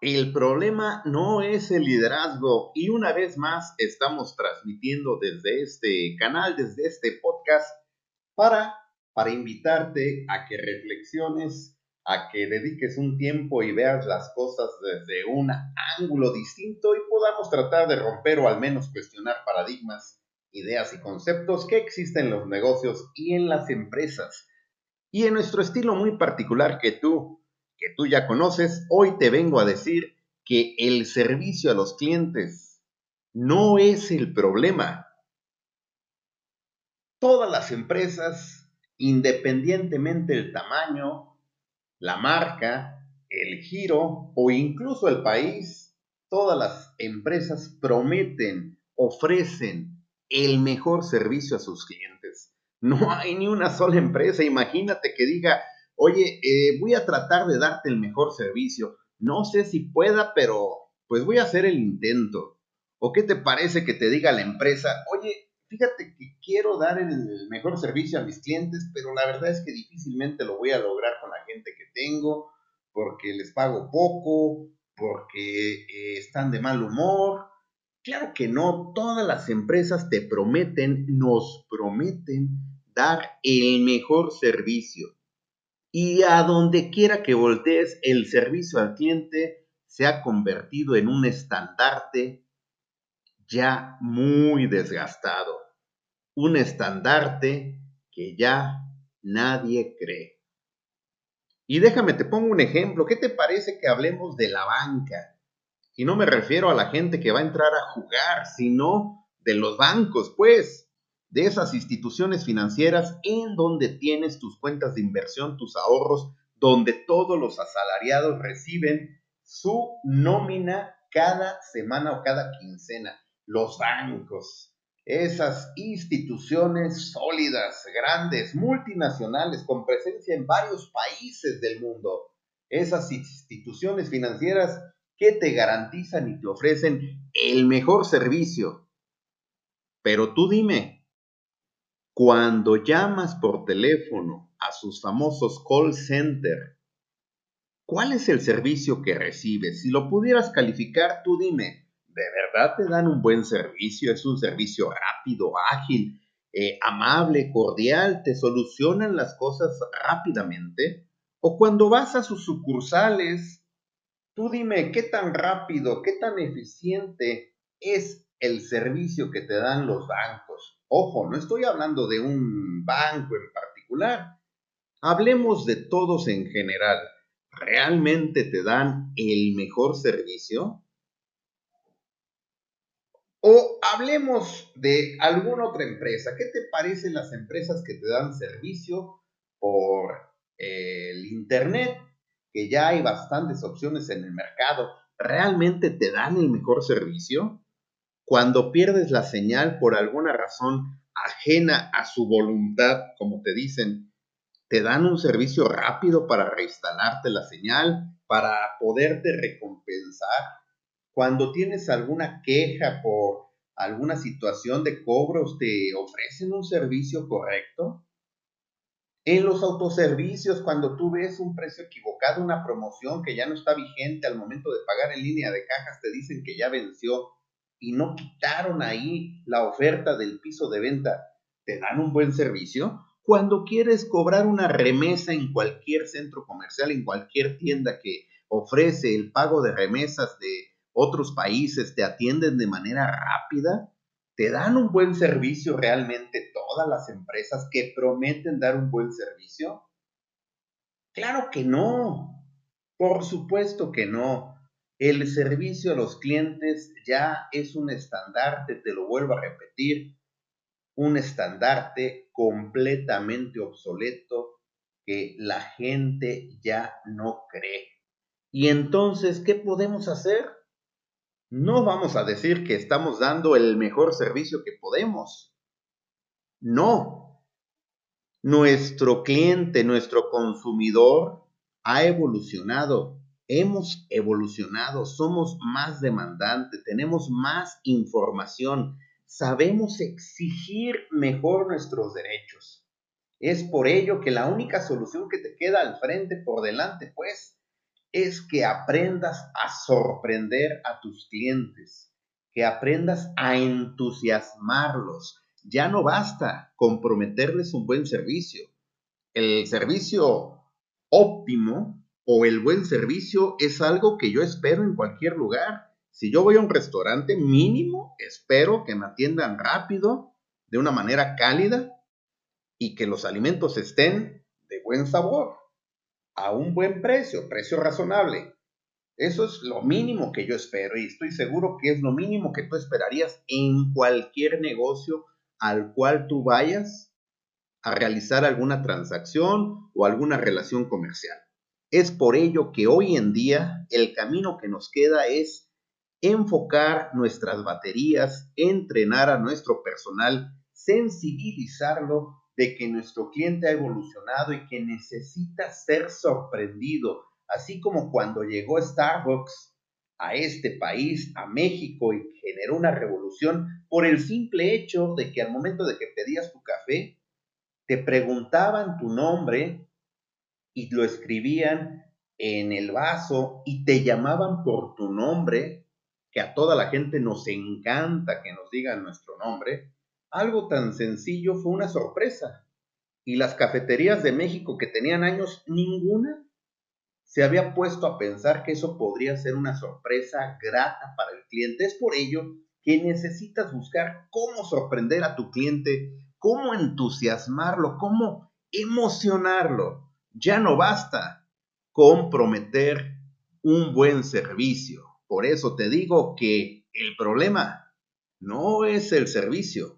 El problema no es el liderazgo y una vez más estamos transmitiendo desde este canal, desde este podcast, para, para invitarte a que reflexiones, a que dediques un tiempo y veas las cosas desde un ángulo distinto y podamos tratar de romper o al menos cuestionar paradigmas, ideas y conceptos que existen en los negocios y en las empresas. Y en nuestro estilo muy particular que tú, que tú ya conoces, hoy te vengo a decir que el servicio a los clientes no es el problema. Todas las empresas, independientemente del tamaño, la marca, el giro o incluso el país, todas las empresas prometen, ofrecen el mejor servicio a sus clientes. No hay ni una sola empresa, imagínate que diga, oye, eh, voy a tratar de darte el mejor servicio. No sé si pueda, pero pues voy a hacer el intento. ¿O qué te parece que te diga la empresa, oye, fíjate que quiero dar el mejor servicio a mis clientes, pero la verdad es que difícilmente lo voy a lograr con la gente que tengo, porque les pago poco, porque eh, están de mal humor. Claro que no, todas las empresas te prometen, nos prometen dar el mejor servicio y a donde quiera que voltees, el servicio al cliente se ha convertido en un estandarte ya muy desgastado. Un estandarte que ya nadie cree. Y déjame, te pongo un ejemplo. ¿Qué te parece que hablemos de la banca? Y no me refiero a la gente que va a entrar a jugar, sino de los bancos, pues de esas instituciones financieras en donde tienes tus cuentas de inversión, tus ahorros, donde todos los asalariados reciben su nómina cada semana o cada quincena. Los bancos, esas instituciones sólidas, grandes, multinacionales, con presencia en varios países del mundo. Esas instituciones financieras que te garantizan y te ofrecen el mejor servicio. Pero tú dime, cuando llamas por teléfono a sus famosos call center, ¿cuál es el servicio que recibes? Si lo pudieras calificar, tú dime, ¿de verdad te dan un buen servicio? ¿Es un servicio rápido, ágil, eh, amable, cordial? ¿Te solucionan las cosas rápidamente? O cuando vas a sus sucursales, tú dime, ¿qué tan rápido, qué tan eficiente es el servicio que te dan los bancos? Ojo, no estoy hablando de un banco en particular. Hablemos de todos en general. ¿Realmente te dan el mejor servicio? O hablemos de alguna otra empresa. ¿Qué te parecen las empresas que te dan servicio por el Internet? Que ya hay bastantes opciones en el mercado. ¿Realmente te dan el mejor servicio? Cuando pierdes la señal por alguna razón ajena a su voluntad, como te dicen, te dan un servicio rápido para reinstalarte la señal, para poderte recompensar. Cuando tienes alguna queja por alguna situación de cobros, te ofrecen un servicio correcto. En los autoservicios, cuando tú ves un precio equivocado, una promoción que ya no está vigente al momento de pagar en línea de cajas, te dicen que ya venció y no quitaron ahí la oferta del piso de venta, ¿te dan un buen servicio? Cuando quieres cobrar una remesa en cualquier centro comercial, en cualquier tienda que ofrece el pago de remesas de otros países, te atienden de manera rápida, te dan un buen servicio realmente todas las empresas que prometen dar un buen servicio. Claro que no, por supuesto que no. El servicio a los clientes ya es un estandarte, te lo vuelvo a repetir, un estandarte completamente obsoleto que la gente ya no cree. Y entonces, ¿qué podemos hacer? No vamos a decir que estamos dando el mejor servicio que podemos. No. Nuestro cliente, nuestro consumidor ha evolucionado hemos evolucionado, somos más demandantes, tenemos más información, sabemos exigir mejor nuestros derechos. Es por ello que la única solución que te queda al frente, por delante, pues, es que aprendas a sorprender a tus clientes, que aprendas a entusiasmarlos. Ya no basta con prometerles un buen servicio. El servicio óptimo o el buen servicio es algo que yo espero en cualquier lugar. Si yo voy a un restaurante mínimo, espero que me atiendan rápido, de una manera cálida y que los alimentos estén de buen sabor a un buen precio, precio razonable. Eso es lo mínimo que yo espero y estoy seguro que es lo mínimo que tú esperarías en cualquier negocio al cual tú vayas a realizar alguna transacción o alguna relación comercial. Es por ello que hoy en día el camino que nos queda es enfocar nuestras baterías, entrenar a nuestro personal, sensibilizarlo de que nuestro cliente ha evolucionado y que necesita ser sorprendido, así como cuando llegó Starbucks a este país, a México, y generó una revolución por el simple hecho de que al momento de que pedías tu café, te preguntaban tu nombre y lo escribían en el vaso y te llamaban por tu nombre, que a toda la gente nos encanta que nos digan nuestro nombre, algo tan sencillo fue una sorpresa. Y las cafeterías de México que tenían años, ninguna se había puesto a pensar que eso podría ser una sorpresa grata para el cliente. Es por ello que necesitas buscar cómo sorprender a tu cliente, cómo entusiasmarlo, cómo emocionarlo. Ya no basta con prometer un buen servicio. Por eso te digo que el problema no es el servicio,